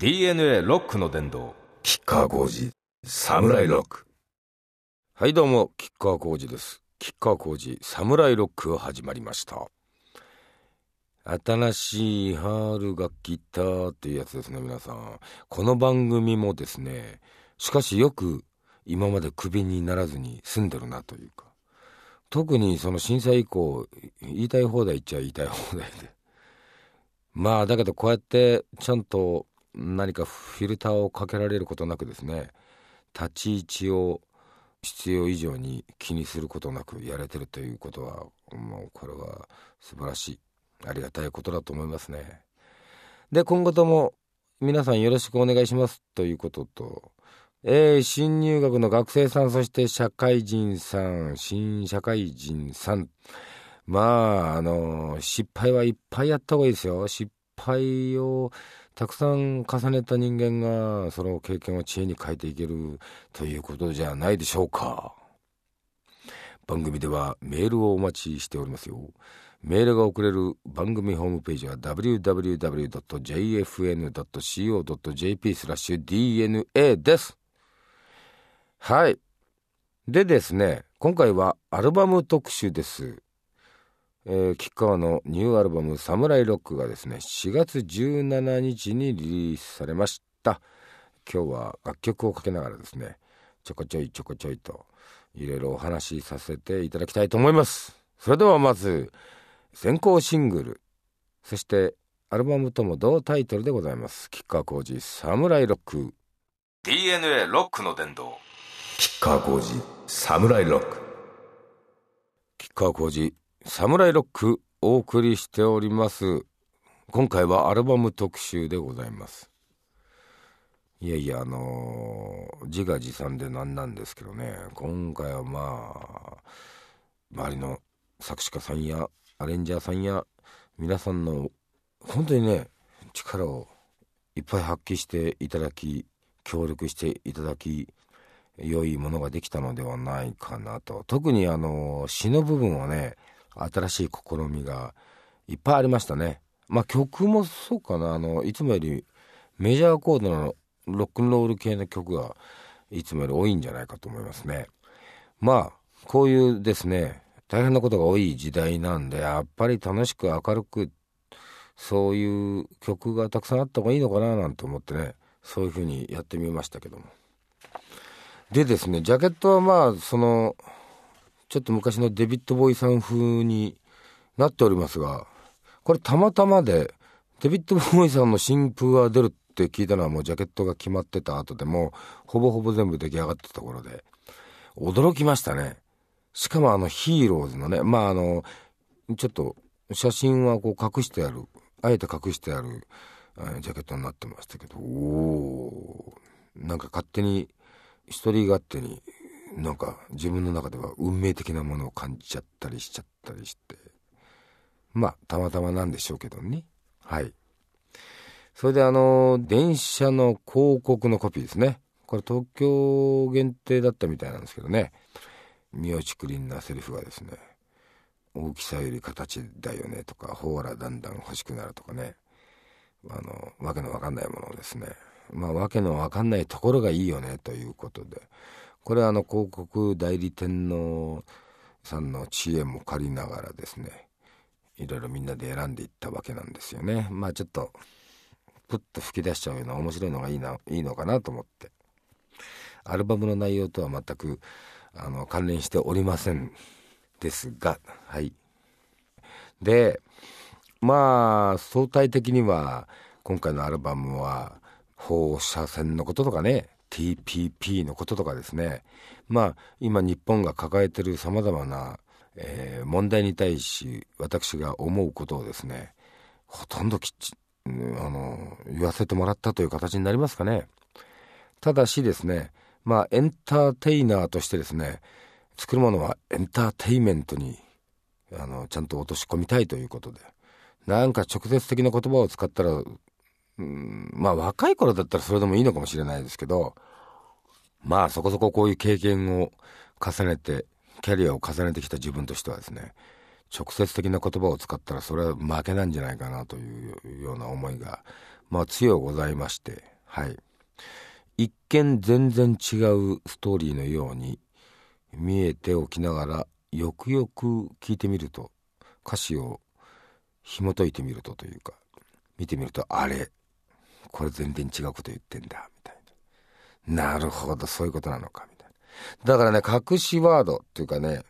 DNA ロックの殿堂吉川浩司。サムライロック。はいどうも。吉川浩司です。吉川浩司サムライロックが始まりました。新しい春が来たっていうやつですね皆さん。この番組もですねしかしよく今までクビにならずに済んでるなというか。特にその震災以降言いたい放題言っちゃ言いたい放題で。まあだけどこうやってちゃんと何かフィルターをかけられることなくですね立ち位置を必要以上に気にすることなくやれてるということはもうこれは素晴らしいありがたいことだと思いますね。で今後とも皆さんよろしくお願いしますということと、えー、新入学の学生さんそして社会人さん新社会人さんまああの失敗はいっぱいやった方がいいですよ失敗をたくさん重ねた人間がその経験を知恵に変えていけるということじゃないでしょうか。番組ではメールをお待ちしておりますよ。メールが送れる番組ホームページは www.jfn.co.jp スラッシュ DNA です。はい。でですね今回はアルバム特集です。えー、吉川のニューアルバム「サムライロック」がですね4月17日にリリースされました。今日は楽曲をかけながらですねちょこちょいちょこちょいといろいろお話しさせていただきたいと思います。それではまず先行シングルそしてアルバムとも同タイトルでございます。吉川浩司サムライロック。DNA ロックの殿堂。吉川浩司サムライロック。吉川浩司サムライロックお送りしております。今回はアルバム特集でございます。いやいやあのー、自画自賛で何なんですけどね。今回はまあ周りの作詞家さんやアレンジャーさんや皆さんの本当にね力をいっぱい発揮していただき協力していただき良いものができたのではないかなと。特にあの詩の部分はね新しい試みがいっぱいありましたね。まあ曲もそうかなあのいつもよりメジャーコードのロックンロール系の曲がいつもより多いんじゃないかと思いますね。まあこういうですね大変なことが多い時代なんでやっぱり楽しく明るくそういう曲がたくさんあった方がいいのかななんて思ってねそういうふうにやってみましたけども。でですねジャケットはまあそのちょっと昔のデビッド・ボーイさん風になっておりますが、これたまたまで、デビッド・ボーイさんの新風が出るって聞いたのはもうジャケットが決まってた後でもほぼほぼ全部出来上がってたところで、驚きましたね。しかもあのヒーローズのね、まああの、ちょっと写真はこう隠してある、あえて隠してある、ジャケットになってましたけど、おー、なんか勝手に、一人勝手になんか自分の中では運命的なものを感じちゃったりしちゃったりして。まあたまたまなんでしょうけどね。はい。それであの電車の広告のコピーですね。これ東京限定だったみたいなんですけどね。身内クリーンなセリフがですね。大きさより形だよねとかほーらだんだん欲しくなるとかね。あのわけのわかんないものをですね。まあわけのわかんないところがいいよねということで。これはあの広告代理店のさんの知恵も借りながらですねいろいろみんなで選んでいったわけなんですよね。まあちょっとプッと吹き出しちゃうような面白いのがいいないいのかなと思って。アルバムの内容とは全くあの関連しておりませんですがはい。でまあ相対的には今回のアルバムは放射線のこととかね TPP のこととかですね。まあ今日本が抱えてるさまざまな、えー、問題に対し私が思うことをですねほとんどきっちあの言わせてもらったという形になりますかね。ただしですねまあエンターテイナーとしてですね作るものはエンターテイメントにあのちゃんと落とし込みたいということでなんか直接的な言葉を使ったらうん、まあ若い頃だったらそれでもいいのかもしれないですけど、まあそこそここういう経験を重ねて、キャリアを重ねてきた自分としてはですね、直接的な言葉を使ったらそれは負けなんじゃないかなというような思いがまあ強ございましてはい。一見全然違うストーリーのように見えておきながらよくよく聞いてみると歌詞を紐解いてみるとというか見てみるとあれこれ全然違うこと言ってんだ。みたいな。なるほどそういうことなのかみたいな。だからね隠しワードっていうかね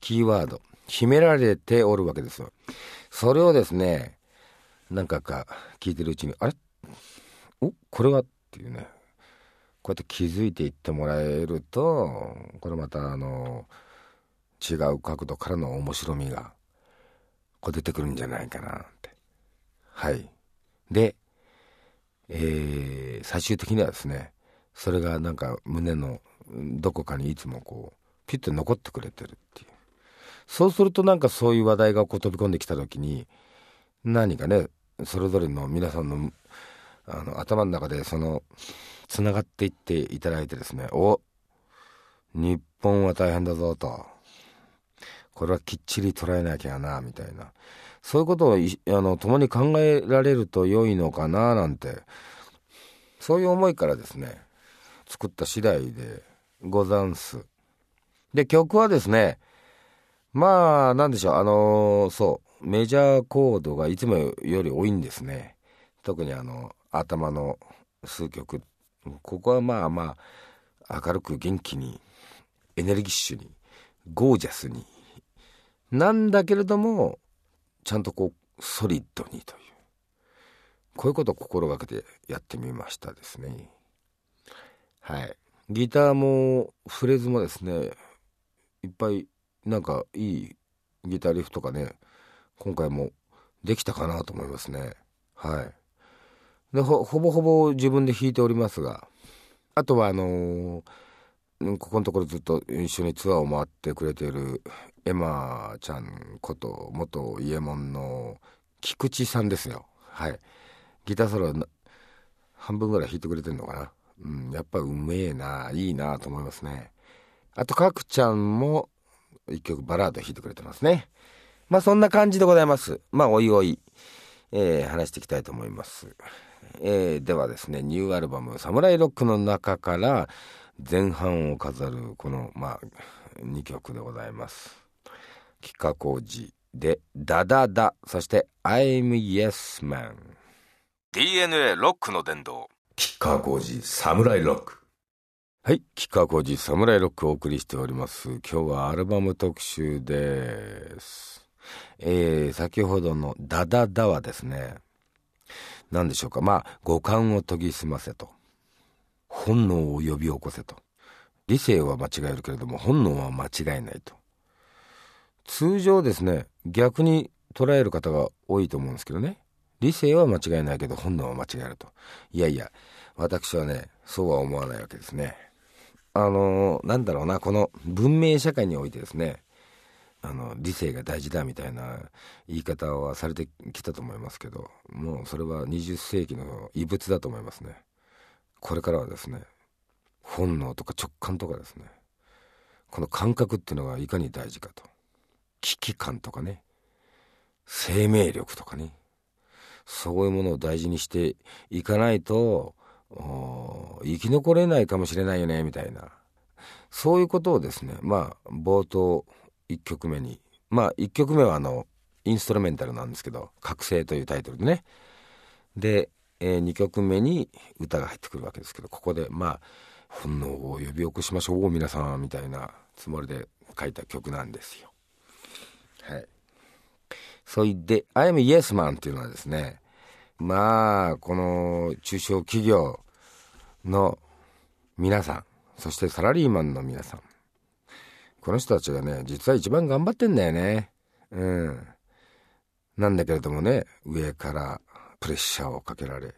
キーワード。秘められておるわけですよ。それをですね何回か聞いてるうちにあれ？お？これは？っていうね。こうやって気づいていってもらえるとこれまたあの違う角度からの面白みがこう出てくるんじゃないかなって。はい。でえー、最終的にはですねそれがなんか胸のどこかにいつもこうピュッと残ってくれてるっていう。そうするとなんかそういう話題がこう飛び込んできた時に何かねそれぞれの皆さんのあの頭の中でそのつながっていっていただいてですねお日本は大変だぞと。これはきっちり捉えなきゃなみたいな。そういうことをあの共に考えられると良いのかななんてそういう思いからですね作った次第でござんす。で曲はですねまあなんでしょうあのそうメジャーコードがいつもより多いんですね。特にあの頭の数曲。ここはまあまあ明るく元気にエネルギッシュにゴージャスに。なんだけれどもちゃんとこうソリッドにというこういうことを心がけてやってみましたですね。はい。ギターもフレーズもですねいっぱいなんかいいギターリフとかね今回もできたかなと思いますね。はい。でほぼほぼ自分で弾いておりますがあとはあのー、ここのところずっと一緒にツアーを回ってくれているエマちゃんこと元伊右衛門の菊池さんですよ。はい。ギターソロ半分ぐらい弾いてくれてるのかな。うんやっぱうめえないいなと思いますね。あと角ちゃんも一曲バラード弾いてくれてますね。まあそんな感じでございます。まあおいおい、えー、話していきたいと思います。えー、ではですねニューアルバム「サムライロック」の中から前半を飾るこのまあ2曲でございます。吉川晃司で「ダダダ」そして「I'm Yes Man」DNA ロックの殿堂。吉川晃司サムライロック。はい吉川晃司サムライロックをお送りしております。今日はアルバム特集ですえー、先ほどの「ダダダ」はですね何でしょうか。まあ五感を研ぎ澄ませと。本能を呼び起こせと。理性は間違えるけれども本能は間違えないと。通常ですね逆に捉える方が多いと思うんですけどね。理性は間違えないけど本能は間違えると。いやいや私はねそうは思わないわけですね。あのー、なんだろうなこの文明社会においてですねあの理性が大事だみたいな言い方はされてきたと思いますけどもうそれは20世紀の遺物だと思いますね。これからはですね本能とか直感とかですねこの感覚っていうのがいかに大事かと。危機感とかね生命力とかねそういうものを大事にしていかないと生き残れないかもしれないよねみたいな。そういうことをですねまあ冒頭1曲目にまあ1曲目はあのインストルメンタルなんですけど「覚醒」というタイトルでねで、えー、2曲目に歌が入ってくるわけですけどここでまあ本能を呼び起こしましょう皆さんみたいなつもりで書いた曲なんですよ。はい。そいで「I'm Yes Man」っていうのはですねまあこの中小企業の皆さんそしてサラリーマンの皆さんこの人たちがね実は一番頑張ってんだよね。うん。なんだけれどもね上からプレッシャーをかけられ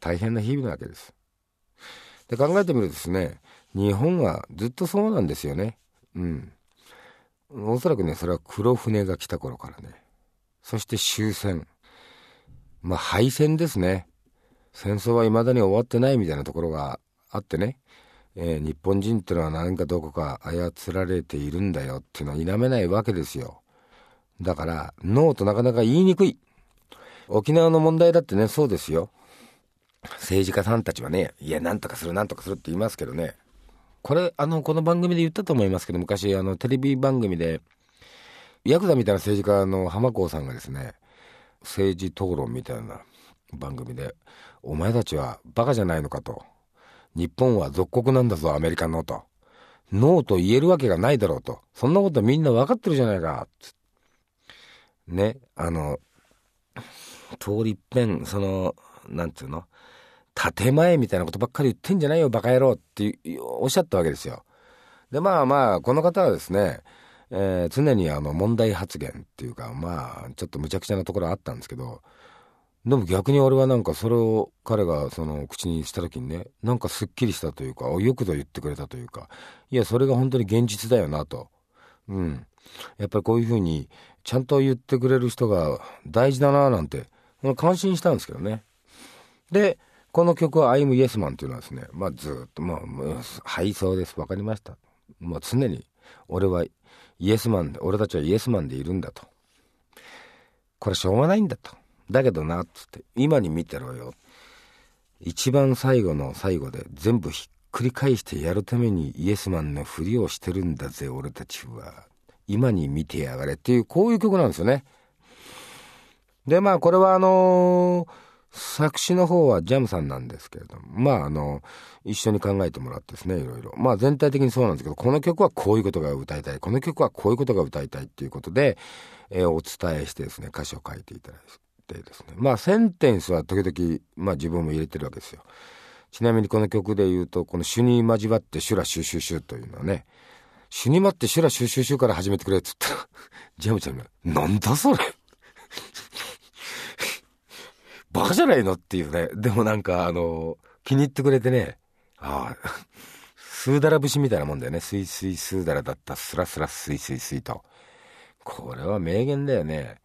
大変な日々なわけです。で考えてみるとですね日本はずっとそうなんですよね。うん。おそらくねそれは黒船が来た頃からね。そして終戦。まあ敗戦ですね。戦争は未だに終わってないみたいなところがあってね、えー、日本人ってのは何かどこか操られているんだよっていうのは否めないわけですよ。だからノーとなかなか言いにくい。沖縄の問題だってねそうですよ。政治家さんたちはね、いや、なんとかする、なんとかするって言いますけどね、これ、あの、この番組で言ったと思いますけど、昔、あの、テレビ番組で、ヤクザみたいな政治家の浜子さんがですね、政治討論みたいな番組で、お前たちはバカじゃないのかと。日本は属国なんだぞ、アメリカのと。ノーと言えるわけがないだろうと。そんなことみんな分かってるじゃないか。つね、あの、通りっぺん、その、なんていうの？建前みたいなことばっかり言ってんじゃないよ、バカ野郎っておっしゃったわけですよ。で、まあまあ、この方はですね、えー、常にあの問題発言っていうか、まあ、ちょっとむちゃくちゃなところあったんですけど、でも逆に俺はなんかそれを彼がその口にした時にね、なんかすっきりしたというか、よくぞ言ってくれたというか、いや、それが本当に現実だよなと。うん。やっぱりこういうふうにちゃんと言ってくれる人が大事だななんて、感心したんですけどね。で、この曲は I'm Yes Man っていうのはですね、まあずっと、まあ、はい、そうです。わかりました。もう常に、俺はイエスマンで、俺たちはイエスマンでいるんだと。これしょうがないんだと。だけどな、っつって、今に見てろよ。一番最後の最後で全部ひっくり返してやるためにイエスマンのふりをしてるんだぜ、俺たちは。今に見てやがれっていう、こういう曲なんですよね。で、まあ、これはあのー、作詞の方はジャムさんなんですけれども、まあ、あの、一緒に考えてもらってですね、いろいろ。まあ、全体的にそうなんですけど、この曲はこういうことが歌いたい、この曲はこういうことが歌いたいっていうことで、えー、お伝えしてですね、歌詞を書いていただいてですね。まあ、センテンスは時々、まあ、自分も入れてるわけですよ。ちなみにこの曲で言うと、この主に交わってシュラシュシュシュというのはね、死に待って修羅収集集から始めてくれっつったら、ジャムちゃんが、なんだそれ バカじゃないの？っていうね。でもなんか、あの、気に入ってくれてね、ああ、スーダラ節みたいなもんだよね。スイスイスーダラダッタスラスラスイスイスイと。これは名言だよね。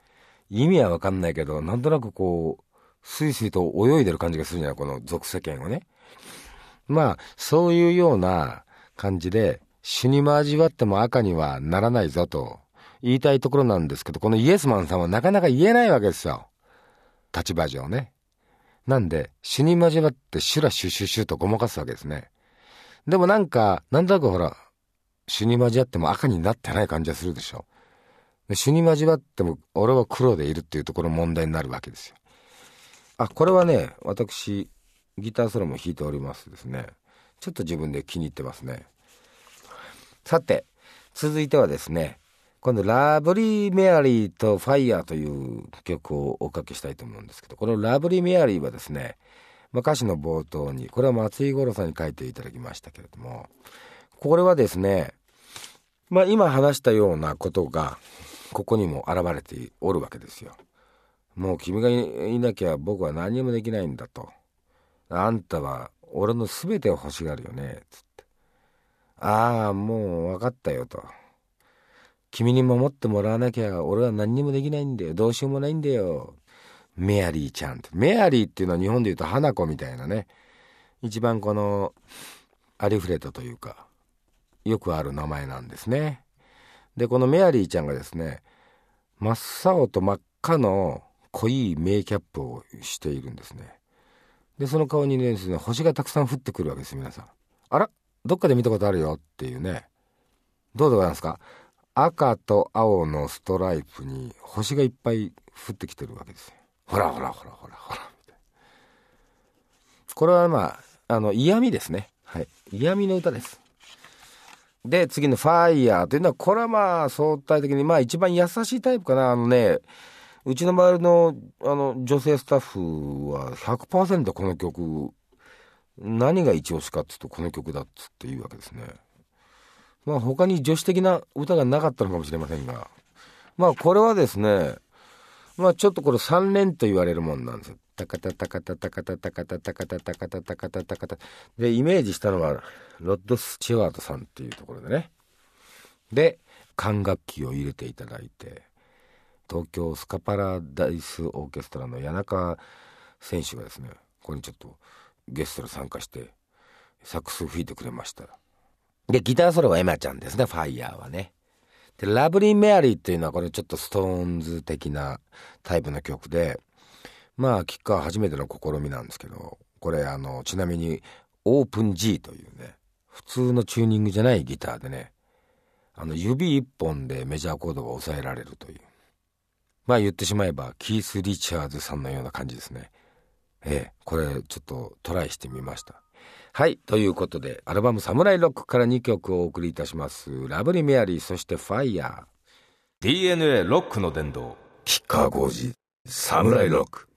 意味はわかんないけど、なんとなくこう、スイスイと泳いでる感じがするじゃないこの俗世間をね。まあ、そういうような感じで、死にも味わっても赤にはならないぞと言いたいところなんですけど、このイエスマンさんはなかなか言えないわけですよ。立場上ね。なんで、死に交わってシュラシュシュシュとごまかすわけですね。でもなんか、なんとなくほら、死に交わっても赤になってない感じがするでしょ。で死に交わっても俺は黒でいるっていうところ問題になるわけですよ。あ、これはね、私、ギターソロも弾いておりますですね。ちょっと自分で気に入ってますね。さて、続いてはですね、今度、ラブリー・メアリーとファイヤーという曲をおかけしたいと思うんですけど、このラブリー・メアリーはですね、まあ、歌詞の冒頭に、これは松井五郎さんに書いていただきましたけれども、これはですね、まあ今話したようなことが、ここにも現れておるわけですよ。もう君がいなきゃ僕は何もできないんだと。あんたは俺の全てを欲しがるよね。つって。ああ、もう分かったよと。君に守ってもらわなきゃ俺は何にもできないんだよ。どうしようもないんだよ。メアリーちゃんメアリーっていうのは日本で言うと花子みたいなね。一番このありふれたというか、よくある名前なんですね。で、このメアリーちゃんがですね、真っ青と真っ赤の濃いメイキャップをしているんですね。で、その顔に、ですね、星がたくさん降ってくるわけです、皆さん。あらどっかで見たことあるよっていうね。どうでございますか？赤と青のストライプに星がいっぱい降ってきてるわけですよ。ほらほらほらほらほら。これはまあ、あの、嫌味ですね。はい。嫌味の歌です。で、次のファイヤーというのは、これはまあ、相対的に、まあ一番優しいタイプかな。あのね、うちの周りの、あの、女性スタッフは100%この曲何が一押しかっつうとこの曲だっつって言うわけですね。まあ他に女子的な歌がなかったのかもしれませんが、まあこれはですね、まあちょっとこれ3連と言われるもんなんですよ。タカタタカタタカタタカタタカタタカタタカタタカタ。で、イメージしたのはロッド・スチュワートさんっていうところでね。で、管楽器を入れていただいて、東京スカパラダイスオーケストラの谷中選手がですね、ここにちょっとゲストで参加してサックス吹いてくれましたでギターソロはエマちゃんですねファイヤーはねでラブリー・メアリーっていうのはこれちょっとストーンズ的なタイプの曲でまあキッカー初めての試みなんですけどこれあのちなみにオープン G というね普通のチューニングじゃないギターでねあの指一本でメジャーコードが抑えられるという。まあ言ってしまえばキース・リチャーズさんのような感じですね。ええこれちょっとトライしてみました。はいということでアルバム「サムライロック」から2曲をお送りいたします「ラブリー・メアリー」そして「ファイヤー」DNA ロックの殿堂吉川浩司サムライロック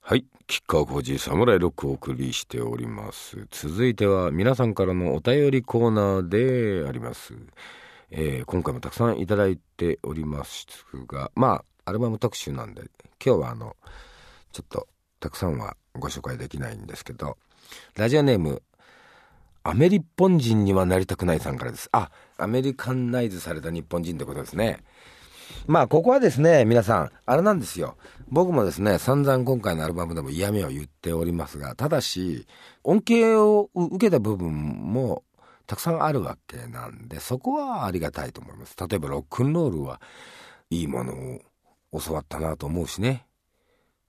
はい。吉川浩司サムライロックをお送りしております。続いては皆さんからのお便りコーナーであります。えー今回もたくさんいただいておりますが、まあ、アルバム特集なんで、今日はあの、ちょっとたくさんはご紹介できないんですけど、ラジオネーム、アメリッポン人にはなりたくないさんからです。あ、アメリカンナイズされた日本人ってことですね。まあここはですね皆さんあれなんですよ僕もですね散々今回のアルバムでも嫌味を言っておりますがただし恩恵を受けた部分もたくさんあるわけなんでそこはありがたいと思います例えばロックンロールはいいものを教わったなと思うしね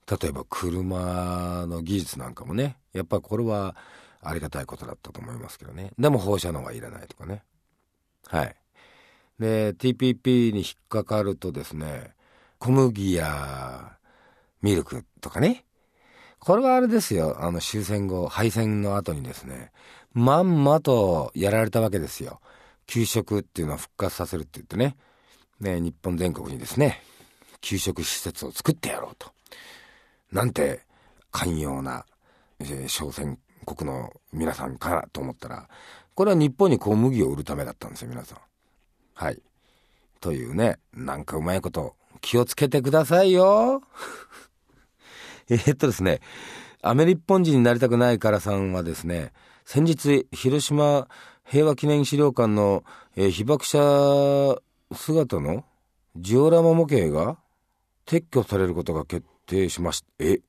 例えば車の技術なんかもねやっぱこれはありがたいことだったと思いますけどね。でも放射能はいらないとかね。はい。で TPP に引っかかるとですね小麦やミルクとかね。これはあれですよ。あの終戦後敗戦の後にですねまんまとやられたわけですよ。給食っていうのは復活させるって言ってね。ね日本全国にですね給食施設を作ってやろうと。なんて寛容な、えー小戦国の皆さんからと思ったらこれは日本に小麦を売るためだったんですよ皆さんはい。というね、なんかうまいこと気をつけてくださいよ。えっとですね、アメリカ本人になりたくないからさんはですね、先日、広島平和記念資料館の、えー被爆者姿のジオラマ模型が撤去されることが決定しました。え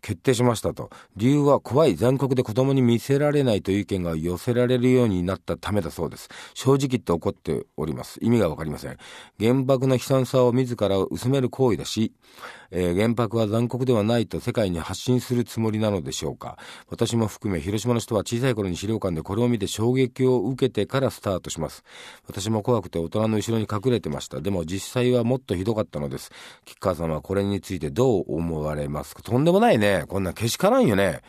決定しましたと。理由は怖い残酷で子供に見せられないという意見が寄せられるようになったためだそうです。正直言って怒っております。意味がわかりません。原爆の悲惨さを自ら薄める行為だし、えー原爆は残酷ではないと世界に発信するつもりなのでしょうか。私も含め広島の人は小さい頃に資料館でこれを見て衝撃を受けてからスタートします。私も怖くて大人の後ろに隠れてました。でも実際はもっとひどかったのです。吉川さんはこれについてどう思われますか？とんでもないね。ねこんなけしからんよね。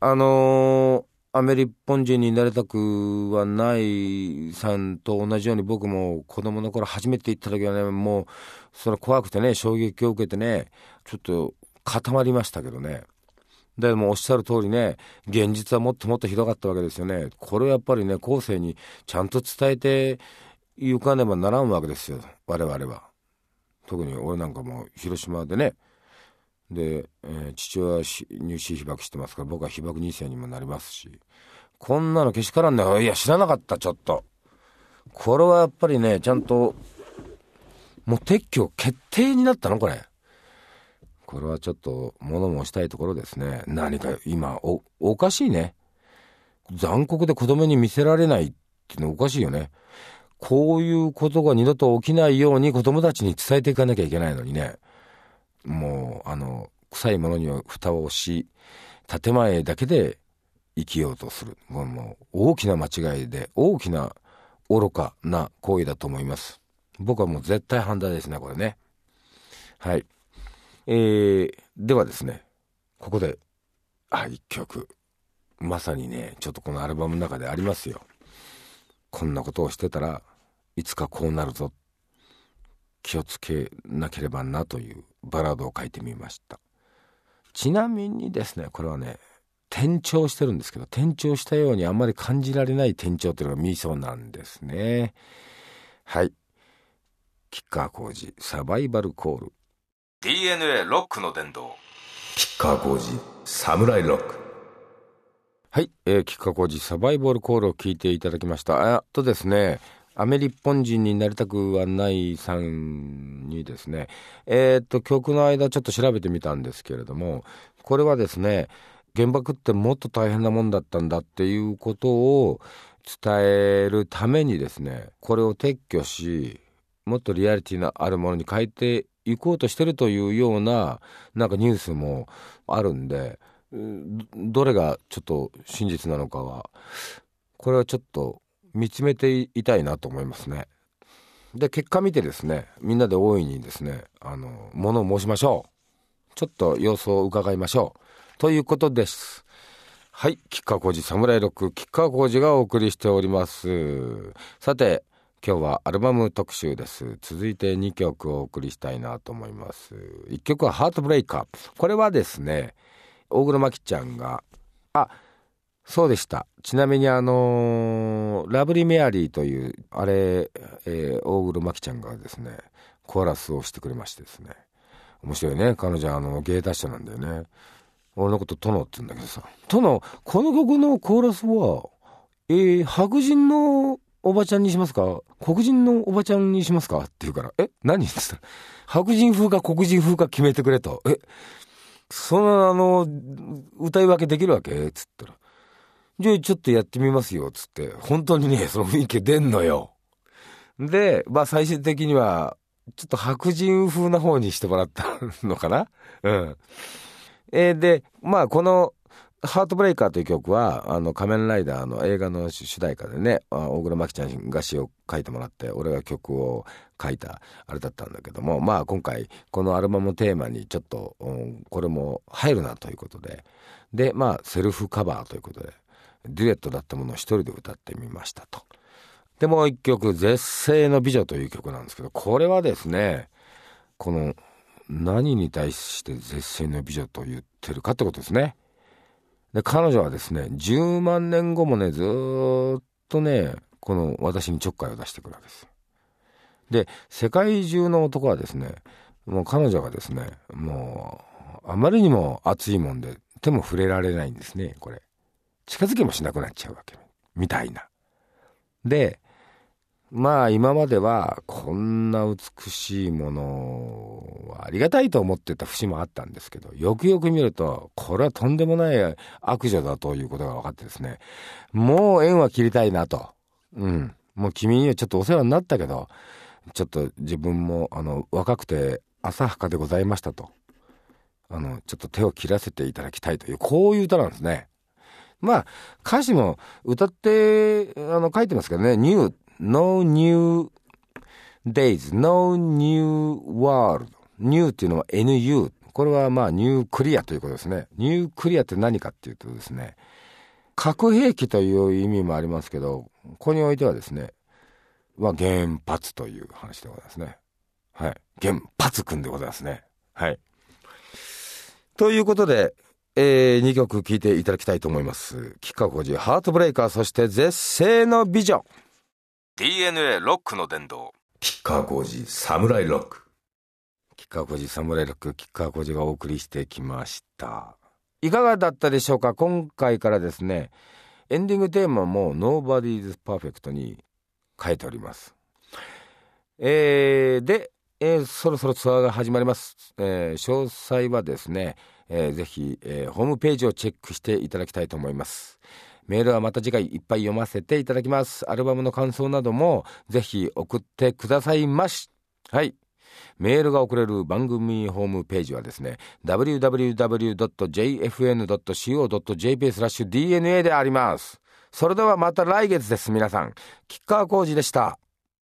あのーアメリカ本人になりたくはないさんと同じように僕も子供の頃初めて行った時はねもうそれ怖くてね衝撃を受けてねちょっと固まりましたけどね。でもおっしゃる通りね現実はもっともっとひどかったわけですよね。これをやっぱりね後世にちゃんと伝えていかねばならんわけですよ我々は。特に俺なんかも広島でねで、えー父親は入試被爆してますから僕は被爆2世にもなりますしこんなのけしからんだよいや知らなかったちょっと。これはやっぱりねちゃんともう撤去決定になったの？これ。これはちょっと物申したいところですね。何か今おおかしいね。残酷で子供に見せられないっていうのおかしいよね。こういうことが二度と起きないように子供たちに伝えていかなきゃいけないのにね。もうあの臭いものには蓋をし建前だけで生きようとする。これもう大きな間違いで大きな愚かな行為だと思います。僕はもう絶対反対ですねこれね。はい。えー、ではですねここであ一曲。まさにねちょっとこのアルバムの中でありますよ。こんなことをしてたらいつかこうなるぞ。気をつけなければなというバラードを書いてみました。ちなみにですねこれはね転調してるんですけど転調したようにあんまり感じられない転調というのがミソなんですね。はい。吉川浩司サバイバルコール。DNA ロックの殿堂吉川浩司サムライロック。はい、えー、吉川浩司サバイバルコールを聞いていただきました。あとですねアメリカ本人になりたくはないさんにですねえーっと曲の間ちょっと調べてみたんですけれどもこれはですね原爆ってもっと大変なもんだったんだっていうことを伝えるためにですねこれを撤去しもっとリアリティのあるものに変えていこうとしてるというようななんかニュースもあるんでどれがちょっと真実なのかはこれはちょっと見つめていたいなと思いますね。で結果見てですねみんなで大いにですねあの物を申しましょう。ちょっと様子を伺いましょう。ということです。はい吉川浩司サムライロック吉川浩司がお送りしております。さて今日はアルバム特集です。続いて2曲お送りしたいなと思います。1曲はハートブレイカー。これはですね大黒摩季ちゃんがあそうでした。ちなみにあのー、ラブリーメアリーというあれ、えー、大黒摩季ちゃんがですねコーラスをしてくれましてですね。面白いね。彼女あの芸達者なんだよね。俺のこと殿って言うんだけどさ。殿この曲のコーラスはえー、白人のおばちゃんにしますか？黒人のおばちゃんにしますか？って言うから。え？何って言った？ら白人風か黒人風か決めてくれと。え？そのあの歌い分けできるわけ？つったら。じゃあちょっとやってみますよ、つって。本当にね、その雰囲気出んのよ。で、まあ最終的には、ちょっと白人風な方にしてもらったのかな？うん。えー、で、まあこの、ハートブレイカーという曲は、あの、仮面ライダーの映画の主題歌でね、大黒摩季ちゃんが詩を書いてもらって、俺が曲を書いたあれだったんだけども、まあ今回、このアルバムテーマにちょっと、うん、これも入るなということで、で、まあセルフカバーということで、デュエットだったものを一人で歌ってみましたと。でもう一曲「絶世の美女」という曲なんですけどこれはですねこの何に対して絶世の美女と言ってるかってことですね。で彼女はですね10万年後もねずっとねこの私にちょっかいを出してくるわけです。で世界中の男はですねもう彼女がですねもうあまりにも熱いもんで手も触れられないんですねこれ。近づけもしなくなっちゃうわけみたいな。でまあ今まではこんな美しいものはありがたいと思ってた節もあったんですけどよくよく見るとこれはとんでもない悪女だということが分かってですねもう縁は切りたいなと。うん。もう君にはちょっとお世話になったけどちょっと自分もあの若くて浅はかでございましたと。あのちょっと手を切らせていただきたいというこういう歌なんですね。まあ、歌詞も歌って、あの、書いてますけどね、new, no new days, no new world, new っていうのは nu。これはまあ、ニュークリアということですね。ニュークリアって何かっていうとですね、核兵器という意味もありますけど、ここにおいてはですね、は原発という話でございますね。はい。原発くんでございますね。はい。ということで、えー、2曲聴いていただきたいと思います。吉川浩司、ハートブレイカー、そして絶世の美女。DNA ロックの殿堂。吉川浩司、サムライロック。吉川浩司、サムライロック、吉川浩司がお送りしてきました。いかがだったでしょうか？今回からですね、エンディングテーマも Nobody's Perfect に変えております。えー、で、えー、そろそろツアーが始まります。えー、詳細はですね、えー、ぜひ、えー、ホームページをチェックしていただきたいと思います。メールはまた次回いっぱい読ませていただきます。アルバムの感想などもぜひ送ってくださいまし。はい。メールが送れる番組ホームページはですね、www.jfn.co.jp スラッシュ DNA であります。それではまた来月です、皆さん。吉川浩司でした。